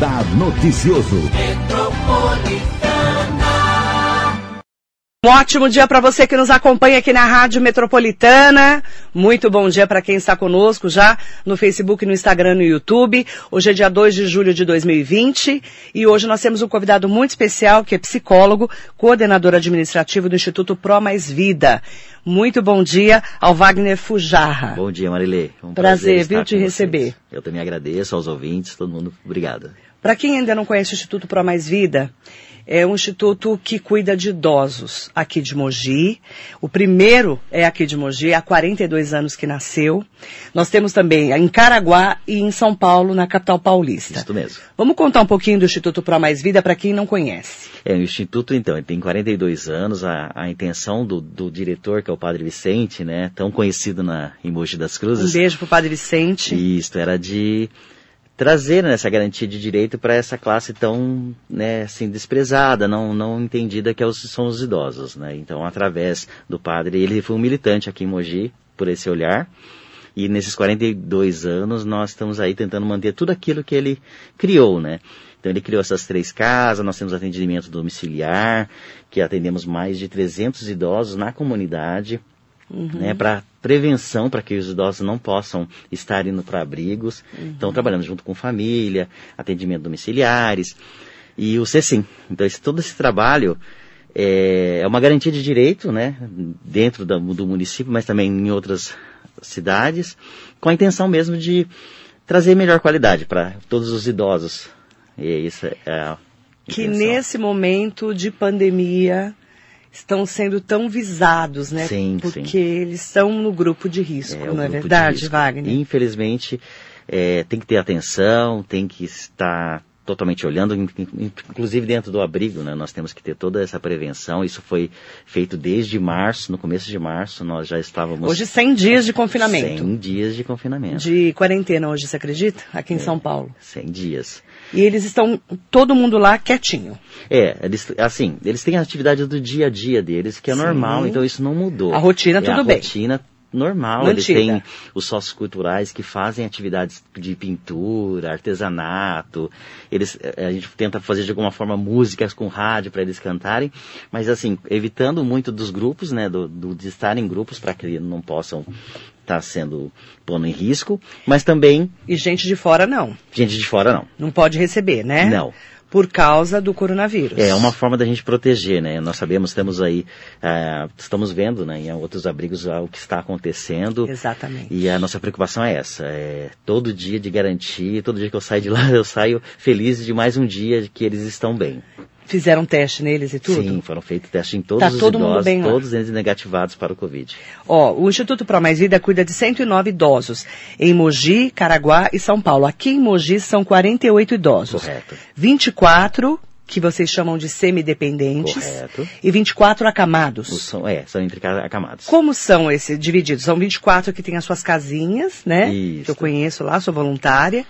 Radar Noticioso. Um ótimo dia para você que nos acompanha aqui na Rádio Metropolitana. Muito bom dia para quem está conosco já no Facebook, no Instagram, no YouTube. Hoje é dia 2 de julho de 2020 e hoje nós temos um convidado muito especial que é psicólogo, coordenador administrativo do Instituto Pro Mais Vida. Muito bom dia ao Wagner Fujarra. Bom dia, Marilê. Um prazer, prazer viu, te receber. Vocês. Eu também agradeço aos ouvintes, todo mundo, obrigado. Para quem ainda não conhece o Instituto Pro Mais Vida, é um instituto que cuida de idosos aqui de Mogi. O primeiro é aqui de Mogi, há 42 anos que nasceu. Nós temos também em Caraguá e em São Paulo, na capital paulista. Isso mesmo. Vamos contar um pouquinho do Instituto Pro Mais Vida para quem não conhece. É, o Instituto, então, ele tem 42 anos. A, a intenção do, do, diretor, que é o Padre Vicente, né, tão conhecido na, em Mogi das Cruzes. Um beijo pro Padre Vicente. Isso, era de trazer né, essa garantia de direito para essa classe tão né, assim, desprezada, não, não entendida que é são os idosos. Né? Então, através do padre, ele foi um militante aqui em Mogi, por esse olhar, e nesses 42 anos nós estamos aí tentando manter tudo aquilo que ele criou, né? Então ele criou essas três casas, nós temos atendimento domiciliar, que atendemos mais de 300 idosos na comunidade, uhum. né, para prevenção, para que os idosos não possam estar indo para abrigos. Uhum. Então, trabalhando junto com família, atendimento domiciliares e o CECIM. Então, esse, todo esse trabalho é, é, uma garantia de direito, né, dentro do, do município, mas também em outras cidades, com a intenção mesmo de trazer melhor qualidade para todos os idosos. E isso é a que nesse momento de pandemia estão sendo tão visados, né? Sim, Porque sim. eles estão no grupo de risco, é, não é verdade, Wagner? Infelizmente, é, tem que ter atenção, tem que estar totalmente olhando, inclusive dentro do abrigo, né? Nós temos que ter toda essa prevenção. Isso foi feito desde março, no começo de março, nós já estávamos... Hoje 100 dias de confinamento. 100 dias de confinamento. De quarentena hoje, você acredita? Aqui em é, São Paulo. 100 dias. E eles estão, todo mundo lá quietinho. É, eles, assim, eles têm a atividade do dia a dia deles, que é Sim. normal, então isso não mudou. A rotina, é, tudo a bem. A rotina normal. Eles têm os sócios culturais que fazem atividades de pintura, artesanato. Eles, eh, a gente tenta fazer de alguma forma músicas com rádio para eles cantarem, mas assim, evitando muito dos grupos, né, do, do de estar em grupos para que não possam estar tá sendo pondo em risco, mas também... E gente de fora não. Gente de fora não. Não pode receber, né? Não por causa do coronavírus. É uma forma da gente proteger, né? Nós sabemos, temos aí, uh, estamos vendo, né, em outros abrigos o que está acontecendo. Exatamente. E a nossa preocupação é essa, é todo dia de garantir, todo dia que eu saio de lá, eu saio feliz de mais um dia que eles estão bem. Fizeram teste neles e tudo? Sim, foram feitos testes em todos tá os todo idosos, mundo bem todos eles negativados para o Covid. Ó, o Instituto Pro Mais Vida cuida de 109 idosos em Mogi, Caraguá e São Paulo. Aqui em Mogi são 48 idosos. Correto. 24 que vocês chamam de semidependentes Correto. e 24 acamados. São, é, são entre acamados. Como são esses divididos? São 24 que têm as suas casinhas, né? Isso. Que eu conheço lá, sou voluntária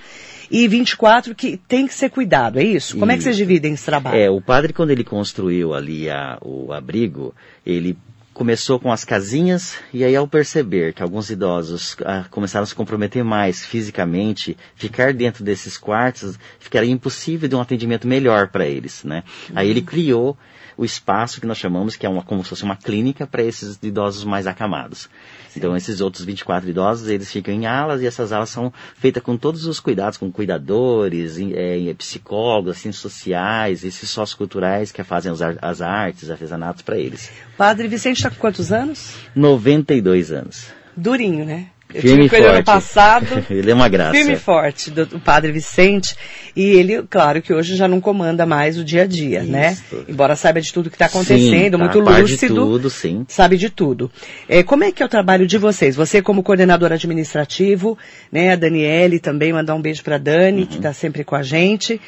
e 24 que tem que ser cuidado, é isso? Como isso. é que vocês dividem esse trabalho? É, o padre quando ele construiu ali a, o abrigo, ele começou com as casinhas e aí ao perceber que alguns idosos ah, começaram a se comprometer mais fisicamente, ficar dentro desses quartos ficaria impossível de um atendimento melhor para eles, né? Uhum. Aí ele criou o espaço que nós chamamos que é uma, como se fosse uma clínica para esses idosos mais acamados. Então, esses outros 24 idosos, eles ficam em alas e essas alas são feitas com todos os cuidados, com cuidadores, é, psicólogos, assim, sociais, esses socioculturais que fazem as artes, artesanatos para eles. Padre Vicente está com quantos anos? 92 anos. Durinho, né? Eu firme tive com ele ano passado. ele é uma graça. Firme e forte, do, do, Padre Vicente. E ele, claro que hoje já não comanda mais o dia a dia, né? Isso. né? Embora saiba de tudo que está acontecendo, sim, tá muito lúcido. De tudo, sim. Sabe de tudo. É, como é que é o trabalho de vocês? Você como coordenador administrativo, né? A Daniele também, mandar um beijo para Dani, uhum. que está sempre com a gente.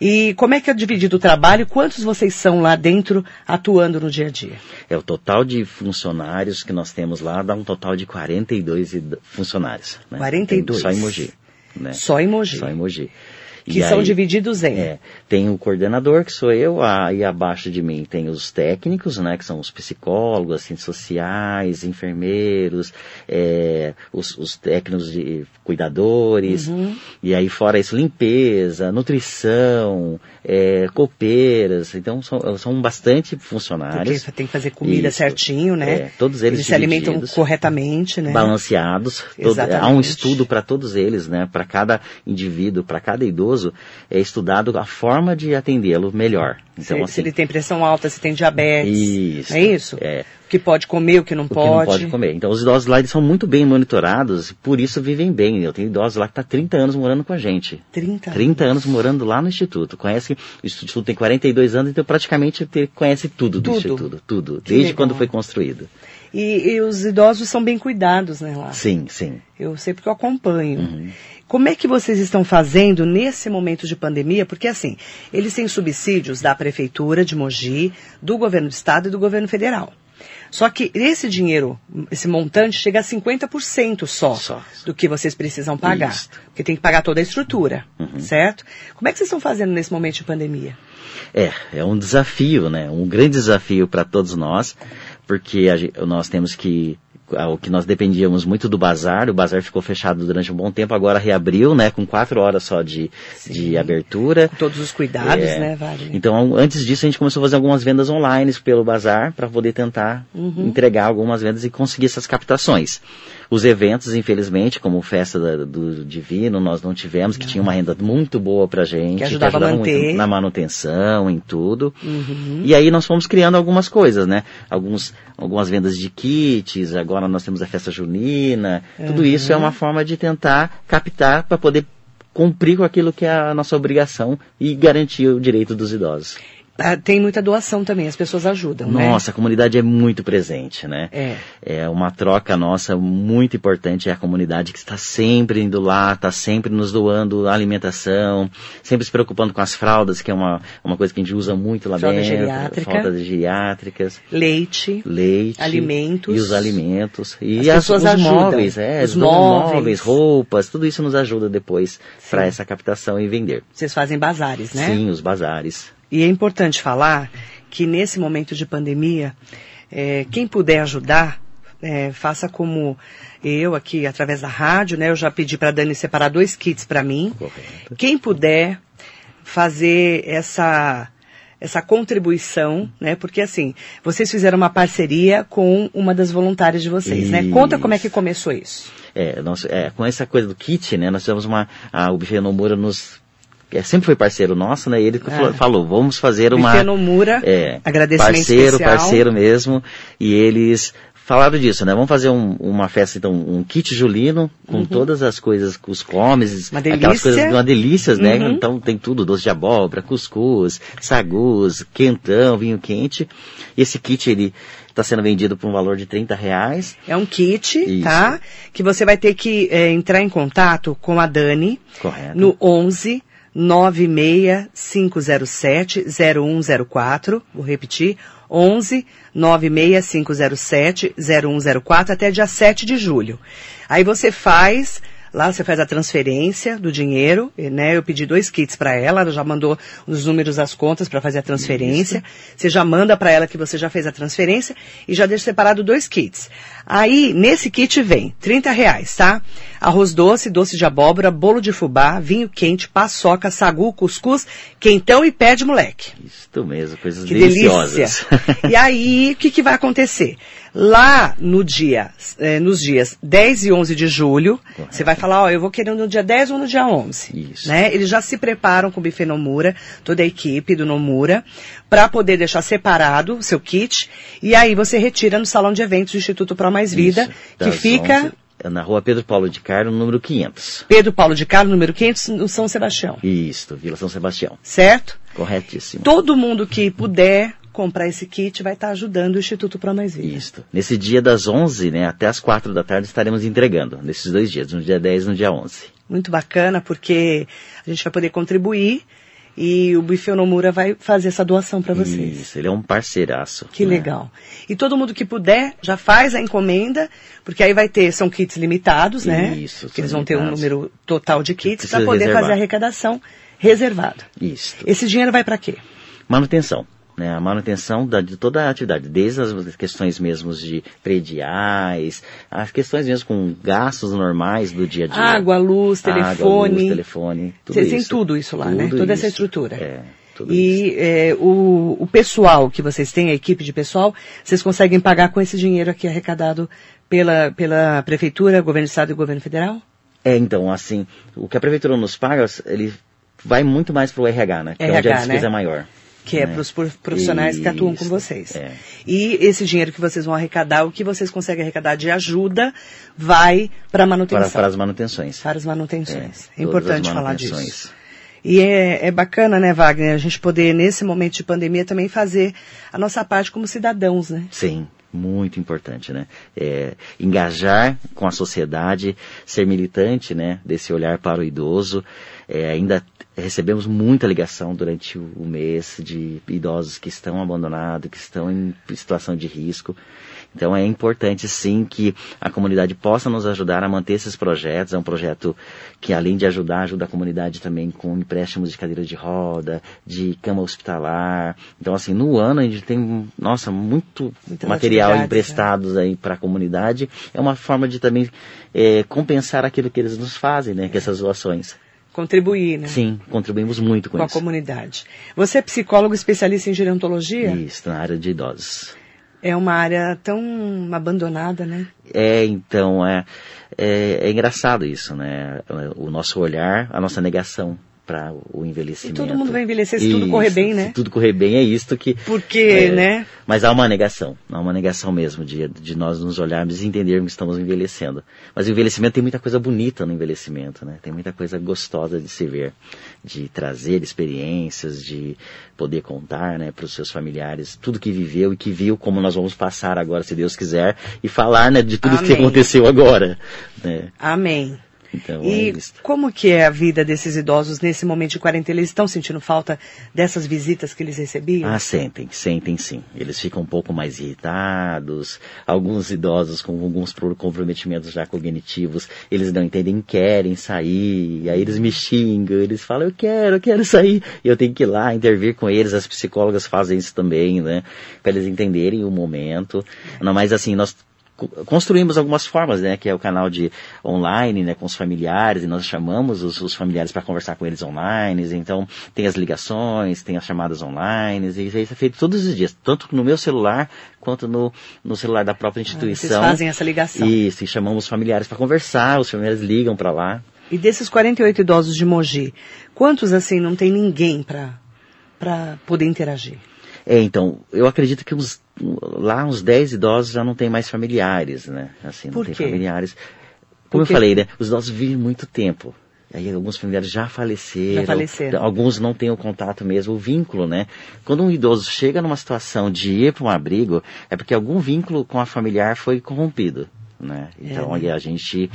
E como é que é dividido o trabalho? Quantos vocês são lá dentro atuando no dia a dia? É o total de funcionários que nós temos lá dá um total de 42 funcionários. Né? 42? Tem só em Mogi. Né? Só em Mogi. Só em Mogi. Que E são aí- divididos em. É, tem o coordenador, que sou eu, aí abaixo de mim tem os técnicos, né, que são os psicólogos, assistentes sociais, enfermeiros, é, os, os técnicos de cuidadores, Uhum. e aí fora isso, limpeza, nutrição, é, copeiras, então são, são bastante funcionários. Porque tem que fazer comida Isso. certinho, né? É, todos eles se alimentam corretamente, né? balanceados. Todo- há um estudo para todos eles, né? Para cada indivíduo, para cada idoso, é estudado a forma de atendê-lo melhor. Então, se, assim, se ele tem pressão alta, se tem diabetes. Isso. É isso? É. O que pode comer, o que não o que pode. não pode comer. Então, os idosos lá eles são muito bem monitorados, por isso vivem bem. Eu tenho idosos lá que tá 30 anos morando com a gente. 30. 30 anos morando lá no Instituto. Conhece, o Instituto tem 42 anos, então praticamente te- conhece tudo do Tudo. Instituto. Tudo. Que desde legal. quando foi construído. E, e os idosos são bem cuidados, né, lá? Sim, sim. Eu sei porque eu acompanho. Uhum. Como é que vocês estão fazendo nesse momento de pandemia? Porque assim, eles têm subsídios da Prefeitura de Mogi, do Governo do Estado e do Governo Federal. Só que esse dinheiro, esse montante, chega a 50% só, Só. do que vocês precisam pagar. Isso. Uhum. Porque tem que pagar toda a estrutura, certo? Como é que vocês estão fazendo nesse momento de pandemia? É, é um desafio, né? Um grande desafio para todos nós, porque a gen- nós temos que o que nós dependíamos muito do bazar, o bazar ficou fechado durante um bom tempo, agora reabriu, né, com quatro horas só de, de abertura. Com todos os cuidados, É. né, Wagner? Então, antes disso, a gente começou a fazer algumas vendas online pelo bazar para poder tentar Uhum. entregar algumas vendas e conseguir essas captações. Os eventos, infelizmente, como Festa da- do Divino, nós não tivemos, que tinha uma renda muito boa pra gente, Que ajudava a manter. muito na manutenção, em tudo. Uhum. E aí nós fomos criando algumas coisas, né? Alguns, algumas vendas de kits, agora nós temos a festa junina. Tudo isso é Uhum. uma forma de tentar captar para poder cumprir com aquilo que é a nossa obrigação e garantir o direito dos idosos. Ah, tem muita doação também, as pessoas ajudam, né? Nossa, a comunidade é muito presente, né? É. É uma troca nossa muito importante, é a comunidade que está sempre indo lá, está sempre nos doando alimentação, sempre se preocupando com as fraldas, que é uma, uma coisa que a gente usa muito lá Fralda dentro. geriátrica. Fraldas geriátricas, Leite. leite. Alimentos. E os alimentos. E As as- pessoas os ajudam. móveis, é, Os móveis. móveis. roupas, tudo isso nos ajuda depois para essa captação e vender. Vocês fazem bazares, né? Sim, os bazares. E é importante falar que nesse momento de pandemia, eh, quem puder ajudar, eh, faça como eu aqui através da rádio, né? Eu já pedi para a Dani separar dois kits para mim. Correto. Quem puder fazer essa essa contribuição, né? Porque assim, vocês fizeram uma parceria com uma das voluntárias de vocês, né? Conta como é que começou isso. É, nós, é, com essa coisa do kit, né, nós tivemos uma, a, o Buffet Nomura nos, é, sempre foi parceiro nosso, né, e ele Ah. falou, vamos fazer uma, Buffet Nomura, é, agradecimento parceiro, especial. parceiro mesmo, e eles falaram disso, né, vamos fazer um- uma festa, então, um kit julino, com todas as coisas, os comes, Uhum. Aquelas coisas, uma delícias, né, Uhum. então tem tudo, doce de abóbora, cuscuz, sagus, quentão, vinho quente, e esse kit, ele está sendo vendido por um valor de 30 reais, É um kit, Isso. tá? Que você vai ter que eh, entrar em contato com a Dani correto? no 11 96507 0104. Vou repetir. 11 96507 0104 até dia 7 de julho. Aí você faz, lá você faz a transferência do dinheiro, né? Eu pedi dois kits para ela, ela já mandou os números das contas para fazer a transferência. Você já manda para ela que você já fez a transferência e já deixa separado dois kits. Aí, nesse kit vem 30 reais, tá? Arroz doce, doce de abóbora, bolo de fubá, vinho quente, paçoca, sagu, cuscuz, quentão e pé de moleque. Isso mesmo, coisas Que deliciosas. delícia. e aí, o que, que vai acontecer? Lá no dia, eh, nos dias 10 e 11 de julho, Correto. você vai falar, ó, eu vou querer no dia 10 ou no dia 11. Isso. Né? Eles já se preparam com o buffet Nomura, toda a equipe do Nomura, para poder deixar separado o seu kit, e aí você retira no salão de eventos do Instituto Pro Mais Vida, Isso, que das fica 11, é na rua Pedro Paulo de Carlo, número 500. Pedro Paulo de Carlos, número 500, no São Sebastião, Isso, Vila São Sebastião. certo? Corretíssimo. Todo mundo que puder comprar esse kit vai estar ajudando o Instituto Pro Mais Vida. Isso. Nesse dia das 11, né, até as 4 da tarde estaremos entregando, nesses dois dias, no dia 10 e no dia 11. Muito bacana, porque a gente vai poder contribuir e o Buffet Nomura vai fazer essa doação para vocês. Isso, ele é um parceiraço. Que né? legal. E todo mundo que puder já faz a encomenda, porque aí vai ter, são kits limitados, né? Isso, Que eles vão ter um limitados. número total de kits para poder reservar. fazer a arrecadação reservado. Isso. Esse dinheiro vai para quê? Manutenção. Né, a manutenção da, de toda a atividade, desde as questões mesmo de prediais, as questões mesmo com gastos normais do dia a dia. Água, luz, telefone. Água, luz, telefone, tudo Vocês isso. têm tudo isso lá, né? Tudo Toda essa isso. estrutura. É. E é, o, o pessoal que vocês têm, a equipe de pessoal, vocês conseguem pagar com esse dinheiro aqui arrecadado pela, pela Prefeitura, Governo do Estado e Governo Federal? É, então, assim, o que a prefeitura nos paga, ele vai muito mais para o RH, né? Que é onde RH, a despesa né? é maior. Que é né? para os profissionais que atuam com Isso, vocês. é. E esse dinheiro que vocês vão arrecadar, o que vocês conseguem arrecadar de ajuda, vai para manutenção. Para, para as manutenções. Para as manutenções. É, É, importante falar disso. E é, é bacana, né, Wagner, a gente poder, nesse momento de pandemia, também fazer a nossa parte como cidadãos, né? Sim, muito importante, né? É, engajar com a sociedade, ser militante, né? Desse olhar para o idoso. É, ainda recebemos muita ligação durante o mês de idosos que estão abandonados, que estão em situação de risco. Então é importante sim que a comunidade possa nos ajudar a manter esses projetos. É um projeto que além de ajudar, ajuda a comunidade também com empréstimos de cadeira de roda, de cama hospitalar. Então assim, no ano a gente tem, nossa, muito Muitas material atividades, emprestados aí para a comunidade. É uma forma de também eh, compensar aquilo que eles nos fazem, né? Com essas doações. Contribuir, né? Sim, contribuímos muito com, Com a isso. comunidade. Você é psicólogo especialista em gerontologia? Isso, na área de idosos. É uma área tão abandonada, né? É, então, é, é, é engraçado isso, né? O nosso olhar, a nossa negação para o E envelhecimento. todo mundo vai envelhecer se tudo correr Isso, bem, né? Se tudo correr bem, é isto que... Porque, é, né? Mas há uma negação, há uma negação mesmo de, de nós nos olharmos e entendermos que estamos envelhecendo. Mas o envelhecimento tem muita coisa bonita no envelhecimento, né? Tem muita coisa gostosa de se ver, de trazer experiências, de poder contar, né, para os seus familiares tudo que viveu e que viu, como nós vamos passar agora, se Deus quiser, e falar, né, de tudo que Amém. aconteceu agora, né? Amém. Então, E é como que é a vida desses idosos nesse momento de quarentena? Eles estão sentindo falta dessas visitas que eles recebiam? Ah, sentem, sentem sim. Eles ficam um pouco mais irritados. Alguns idosos com alguns pro- comprometimentos já cognitivos, eles não entendem, querem sair. E aí eles me xingam, eles falam, eu quero, eu quero sair. E eu tenho que ir lá intervir com eles. As psicólogas fazem isso também, né? Para eles entenderem o momento. Não, mas assim, nós construímos algumas formas, né, que é o canal de online, né, com os familiares, e nós chamamos os, os familiares para conversar com eles online, então tem as ligações, tem as chamadas online, e isso é feito todos os dias, tanto no meu celular quanto no, no celular da própria Ah, Vocês instituição. fazem essa ligação. Isso, e chamamos os familiares para conversar, os familiares ligam para lá. E desses 48 idosos de Mogi, quantos assim não tem ninguém para poder interagir? É, então, eu acredito que uns, lá uns 10 idosos já não tem mais familiares, né? Assim, não Por tem quê? familiares. Como Porque- eu falei, né? Os idosos vivem muito tempo. Aí alguns familiares já faleceram. Já faleceram. Alguns não têm o contato mesmo, o vínculo, né? Quando um idoso chega numa situação de ir para um abrigo, é porque algum vínculo com a familiar foi corrompido, né? Então, né? aí a gente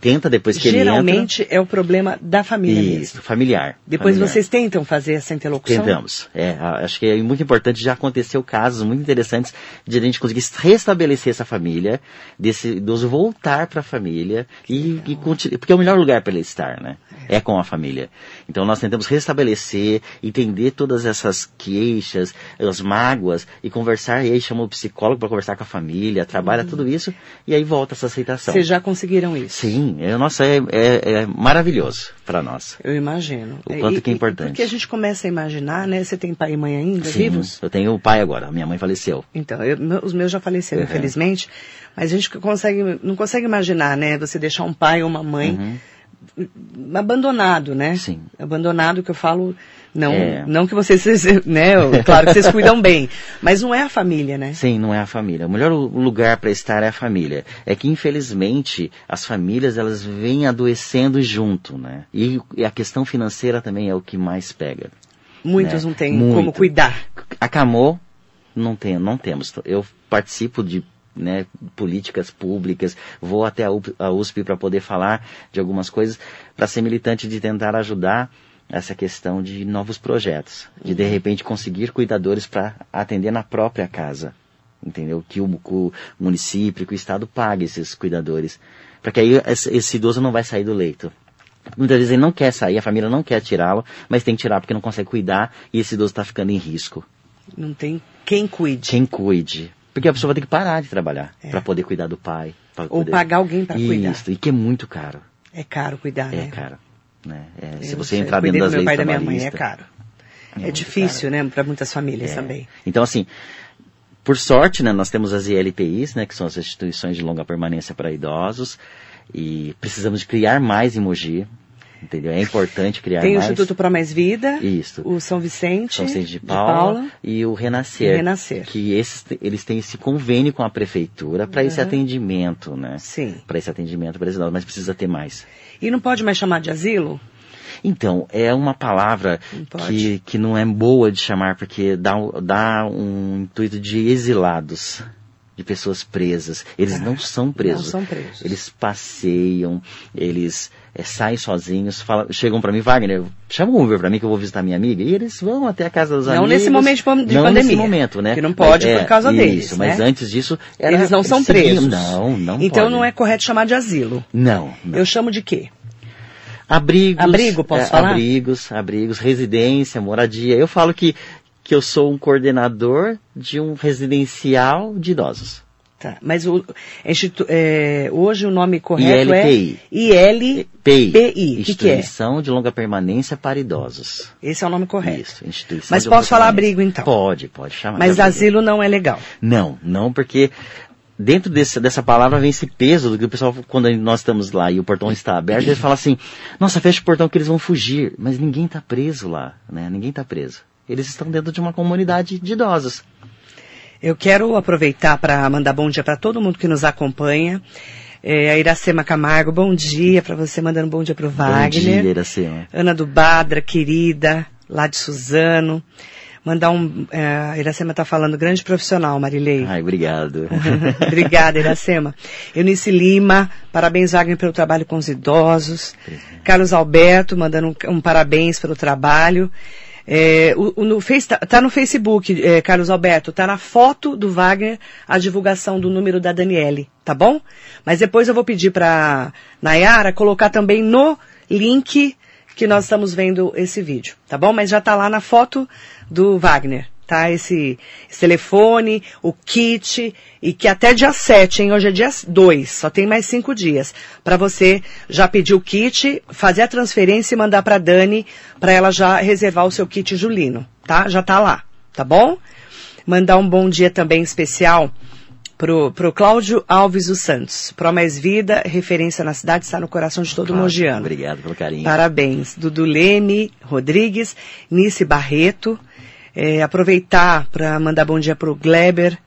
tenta depois que Geralmente é o problema da família ele entra... mesmo. Isso, familiar. Depois familiar. vocês tentam fazer essa interlocução? Tentamos. É, acho que é muito importante, já aconteceu casos muito interessantes de a gente conseguir restabelecer essa família, desse idoso voltar para a família e, e continu- porque é o melhor lugar para ele estar, né? É com a família. Então nós tentamos restabelecer, entender todas essas queixas, as mágoas e conversar, e aí chama o psicólogo para conversar com a família, trabalha tudo isso e aí volta essa aceitação. Vocês já conseguiram isso? Sim, é, nossa, é, é- é maravilhoso para nós. Eu imagino. O quanto E- que é importante. Porque a gente começa a imaginar, né? Você tem pai e mãe ainda Sim, vivos? eu tenho o pai agora, minha mãe faleceu. Então, eu- os meus já faleceram, Uhum. infelizmente, mas a gente consegue, não consegue imaginar, né? Você deixar um pai ou uma mãe abandonado, né? Sim. Abandonado, que eu falo, não, É. não que vocês, né? Claro que vocês cuidam bem, mas não é a família, né? Sim, não é a família. O melhor lu- lugar para estar é a família. É que infelizmente as famílias elas vêm adoecendo junto, né? E, e a questão financeira também é o que mais pega. Muitos né? não têm Muito. como cuidar. Acamou, não tem, não temos. Eu participo de né, políticas públicas, vou até a USP para poder falar de algumas coisas, para ser militante de tentar ajudar essa questão de novos projetos, de de repente conseguir cuidadores para atender na própria casa, entendeu? Que o, o município, que o estado pague esses cuidadores, para que aí esse, esse idoso não vai sair do leito. Muitas vezes ele não quer sair, a família não quer tirá-lo, mas tem que tirar porque não consegue cuidar e esse idoso está ficando em risco. Não tem quem cuide. Quem cuide. Porque a pessoa vai ter que parar de trabalhar é. para poder cuidar do pai. Ou poder... pagar alguém para cuidar. Isso, e que é muito caro. É caro cuidar, é né? Caro, né? É Se você entrar dentro das do meu leis pai e da minha mãe, é caro. É, é difícil, caro. né? Para muitas famílias é. também. Então, assim, por sorte, né, nós temos as ILPIs, né, que são as instituições de longa permanência para idosos, e precisamos de criar mais em Mogi, entendeu? É importante criar Tem mais. Tem o Instituto Pro Mais Vida, Isso. o São Vicente, São Vicente de Paula, de Paula e o Renascer. Renascer. Que esses, eles têm esse convênio com a prefeitura para uhum. esse atendimento, né? Sim. Para esse atendimento para idosos, mas precisa ter mais. E não pode mais chamar de asilo? Então, é uma palavra que, que não é boa de chamar, porque dá, dá um intuito de exilados, de pessoas presas. Eles ah, não são presos. Não são presos. Eles passeiam, eles é, saem sozinhos, falam, chegam para mim, Wagner, chama um Uber para mim que eu vou visitar minha amiga, e eles vão até a casa dos não amigos. Não nesse momento de, não pandemia. nesse momento, né? Que não pode mas, por causa isso, deles, Isso, mas né? antes disso... Era, eles não são presos. Não, não Então pode. não é correto chamar de asilo. Não, não. Eu chamo de quê? Abrigos. Abrigo, posso é, falar? Abrigos, abrigos, residência, moradia. Eu falo que, que eu sou um coordenador de um residencial de idosos. Tá, mas o, é, hoje o nome correto ILPI. é ILPI. Que, que é? Instituição de Longa Permanência para Idosos. Esse é o nome correto. Isso, Instituição Mas posso falar abrigo então? Pode, pode chamar. Mas asilo não é legal. Não, não porque dentro desse, dessa palavra vem esse peso do que o pessoal, quando nós estamos lá e o portão está aberto, eles falam assim, nossa, fecha o portão que eles vão fugir. Mas ninguém está preso lá, né? Ninguém está preso. Eles estão dentro de uma comunidade de idosos. Eu quero aproveitar para mandar bom dia para todo mundo que nos acompanha. É, a Iracema Camargo, bom dia para você, mandando bom dia para o Wagner. Bom dia, Iracema. Ana do Badra, querida, lá de Suzano. Mandar um. É, a Iracema está falando, grande profissional, Marilei. Ai, obrigado. Obrigada, Iracema. Eunice Lima, parabéns, Wagner, pelo trabalho com os idosos. Carlos Alberto, mandando um, um parabéns pelo trabalho. É, o, o, no tá, tá, no Facebook, é, Carlos Alberto, tá na foto do Wagner a divulgação do número da Daniele, tá bom? Mas depois eu vou pedir para Nayara colocar também no link que nós estamos vendo esse vídeo, tá bom? Mas já tá lá na foto do Wagner, tá? Esse, esse, telefone, o kit, e que até dia 7, hein? Hoje é dia 2, só tem mais 5 dias. para você já pedir o kit, fazer a transferência e mandar para Dani, para ela já reservar o seu kit Julino, tá? Já tá lá, tá bom? Mandar um bom dia também especial pro, pro Cláudio Alves dos Santos. Pro Mais Vida, referência na cidade, está no coração de todo claro, mogiano. Obrigado pelo carinho. Parabéns. Dudu Leme Rodrigues, Nice Barreto, é, aproveitar para mandar bom dia para o Gleber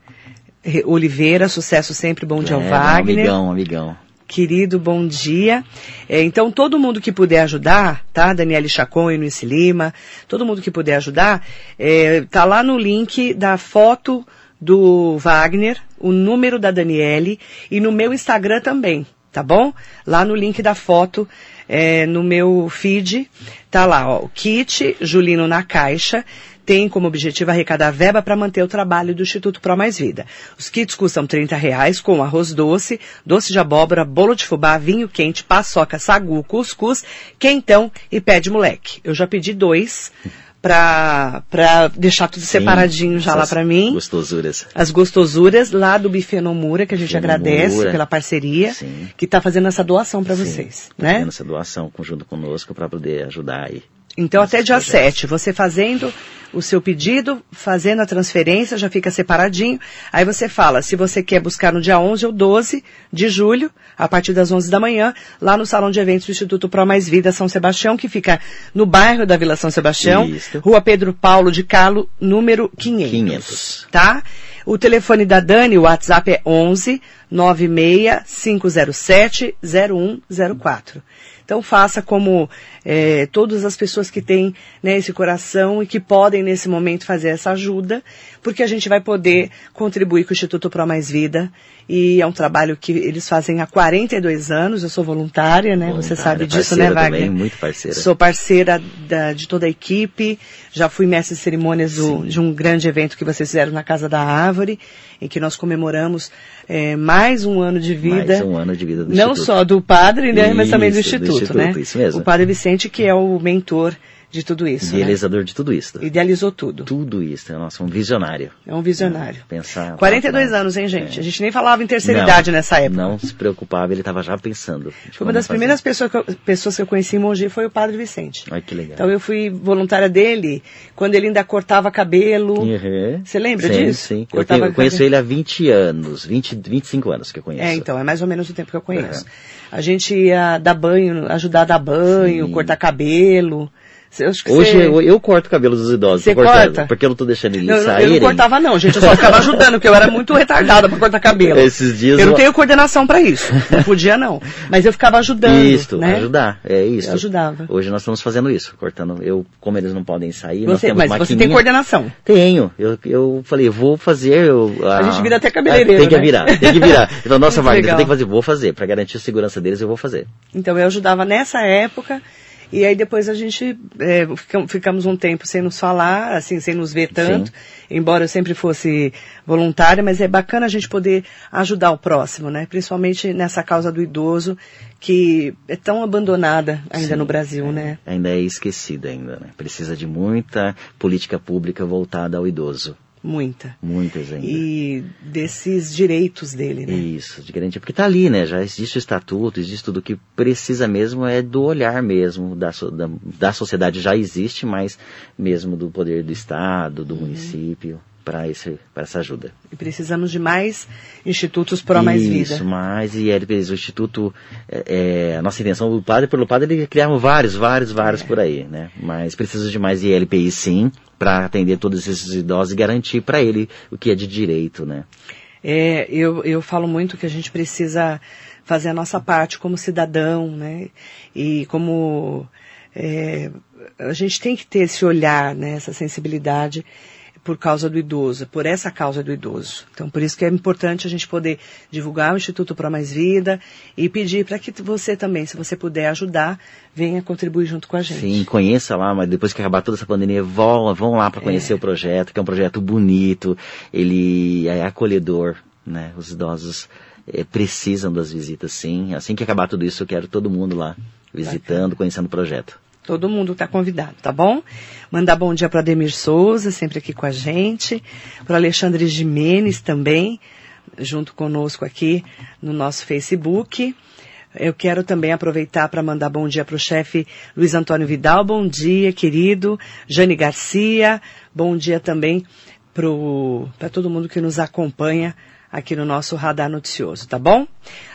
Oliveira, sucesso sempre, bom dia ao Wagner. Amigão, amigão. Querido, bom dia. É, então, todo mundo que puder ajudar, tá? Daniele Chacon e Nuice Lima, todo mundo que puder ajudar, é, tá lá no link da foto do Wagner, o número da Daniele e no meu Instagram também, tá bom? Lá no link da foto, é, no meu feed, tá lá, ó, o kit Julino na caixa, tem como objetivo arrecadar verba para manter o trabalho do Instituto Pro Mais Vida. Os kits custam 30 reais com arroz doce, doce de abóbora, bolo de fubá, vinho quente, paçoca, sagu, cuscuz, quentão e pé de moleque. Eu já pedi dois para pra deixar tudo Sim, separadinho já lá para mim. Gostosuras. As gostosuras lá do Buffet Nomura, que a gente Buffet agradece pela parceria, Sim. que está fazendo essa doação para vocês, tá né? Fazendo essa doação junto conosco para poder ajudar aí. Então até dia projetos. 7, você fazendo o seu pedido, fazendo a transferência, já fica separadinho. Aí você fala se você quer buscar no dia 11 ou 12 de julho, a partir das 11 da manhã, lá no Salão de Eventos do Instituto Pro Mais Vida São Sebastião, que fica no bairro da Vila São Sebastião, Isso. Rua Pedro Paulo de Calo, número 500. 500. Tá? O telefone da Dani, o WhatsApp é 11 96 507 0104. Então faça como é, todas as pessoas que têm né, esse coração e que podem nesse momento fazer essa ajuda, porque a gente vai poder contribuir com o Instituto Pro Mais Vida e é um trabalho que eles fazem há 42 anos. Eu sou voluntária, né? Voluntária, Você sabe disso, né, Wagner? Também, muito parceira. Sou parceira da, de toda a equipe. Já fui mestre de cerimônias do, de um grande evento que vocês fizeram na Casa da Árvore, em que nós comemoramos é, mais um ano de vida. Mais um ano de vida do Não Instituto. só do padre, né? mas também do Isso, do Instituto, Instituto, né? isso mesmo. O padre Vicente, que é o mentor de tudo isso. né? Idealizador de tudo isso. Idealizou tudo. Tudo isso. É nosso um visionário. É um visionário. Pensar. 42 lá- anos, hein, gente? É. A gente nem falava em terceira Não, idade nessa época. Não se preocupava, ele estava já pensando. Foi uma das fazer. primeiras pessoas que, eu, pessoas que eu conheci em Mogi foi o Padre Vicente. Olha que legal. Então eu fui voluntária dele quando ele ainda cortava cabelo. Uhum. Você lembra sim, disso? Sim, eu, tenho- eu conheço cabelo. ele há 20 anos, 20, 25 anos que eu conheço. É, então, é mais ou menos o tempo que eu conheço. A gente ia dar banho, ajudar a dar banho, Sim. cortar cabelo. Hoje cê- eu, eu corto o cabelo dos idosos, Você corta? porque eu não tô deixando eles Não, eu não- saírem. eu não cortava não, gente. Eu só ficava ajudando, porque eu era muito retardada pra cortar cabelo. Esses dias eu não tenho coordenação pra isso. Não podia não. Mas eu ficava ajudando, Isso, né? ajudar, é isso. Eu ajudava. Hoje nós estamos fazendo isso, cortando. Eu, como eles não podem sair, nós Você, mas você maquininha. tem coordenação. Tenho. Eu, eu falei, vou fazer. Eu, A gente vira até cabeleireiro, Tem que né? virar, tem que virar. Então, nossa, Wagner, legal. você tem que fazer, vou fazer. Pra garantir a segurança deles, eu vou fazer. Então eu ajudava nessa época e aí depois a gente é, ficam- ficamos um tempo sem nos falar, assim, sem nos ver tanto, embora eu sempre fosse voluntária, mas é bacana a gente poder ajudar o próximo, né? Principalmente nessa causa do idoso que é tão abandonada ainda Sim, no Brasil, né? Ainda é esquecida ainda, né? Precisa de muita política pública voltada ao idoso. Muita. Muitas ainda. E desses direitos dele, né? Isso, de garantia, porque tá ali, né? Já existe o estatuto, existe tudo o que precisa mesmo é do olhar mesmo da, da, da sociedade já existe, mas mesmo do poder do Estado, do município, para para essa ajuda. E precisamos de mais institutos pró mais vida. Isso, mais e LPs, o Instituto, é, é, a nossa intenção, o padre pelo padre, ele criaram vários, vários, vários É. por aí, né? Mas precisa de mais ILPI sim, para atender todos esses idosos e garantir para ele o que é de direito, né? É, eu, eu falo muito que a gente precisa fazer a nossa parte como cidadão, né? E como é, a gente tem que ter esse olhar, né? Essa sensibilidade por causa do idoso, por essa causa do idoso. Então, por isso que é importante a gente poder divulgar o Instituto Pro Mais Vida e pedir para que você também, se você puder ajudar, venha contribuir junto com a gente. Sim, conheça lá, mas depois que acabar toda essa pandemia, vão, vão lá para conhecer o projeto, que é um projeto bonito, ele é acolhedor, né? Os idosos eh, precisam das visitas, sim. Assim que acabar tudo isso, eu quero todo mundo lá visitando, conhecendo o projeto. Todo mundo está convidado, tá bom? Mandar bom dia para Ademir Souza, sempre aqui com a gente, para Alexandre Jimenez também, junto conosco aqui no nosso Facebook. Eu quero também aproveitar para mandar bom dia para o chefe Luiz Antônio Vidal, bom dia, querido. Jane Garcia, bom dia também para todo mundo que nos acompanha aqui no nosso Radar Noticioso, tá bom?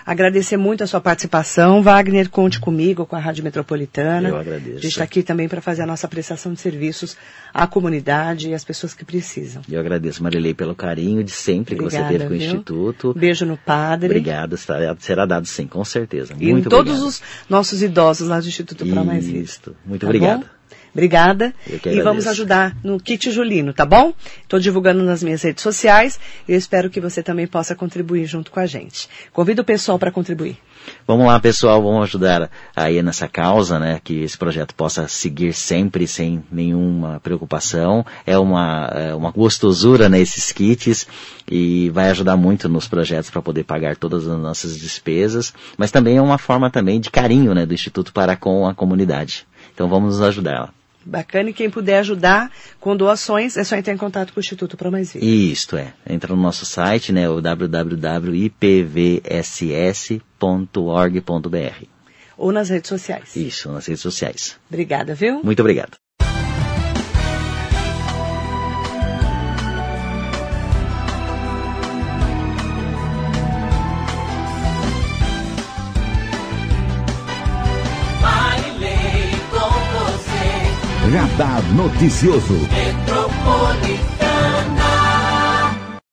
Agradecer muito a sua participação, Wagner, conte comigo, com a Rádio Metropolitana. Eu agradeço. A gente está aqui também para fazer a nossa prestação de serviços à comunidade e às pessoas que precisam. Eu agradeço, Marilei, pelo carinho de sempre que você Obrigada, teve com o viu? Instituto. Beijo no padre. Obrigado, será, dado sim, com certeza. E Muito em todos obrigado. os nossos idosos lá do Instituto Pro Mais Vida. Muito Tá obrigado. bom? Obrigada. Eu que E vamos ajudar no Kit Julino, tá bom? Estou divulgando nas minhas redes sociais e eu espero que você também possa contribuir junto com a gente. Convido o pessoal para contribuir. Vamos lá, pessoal, vamos ajudar aí nessa causa, né? Que esse projeto possa seguir sempre sem nenhuma preocupação. É uma, é uma gostosura, né? Esses kits e vai ajudar muito nos projetos para poder pagar todas as nossas despesas, mas também é uma forma também de carinho, né? Do Instituto para com a comunidade. Então vamos nos ajudar. Bacana e quem puder ajudar com doações é só entrar em contato com o Instituto Pro Mais Vida. Isto é, entra no nosso site, né? O www.ipvss.org.br. Ou nas redes sociais. Isso, nas redes sociais. Obrigada, viu? Muito obrigado. Radar Noticioso.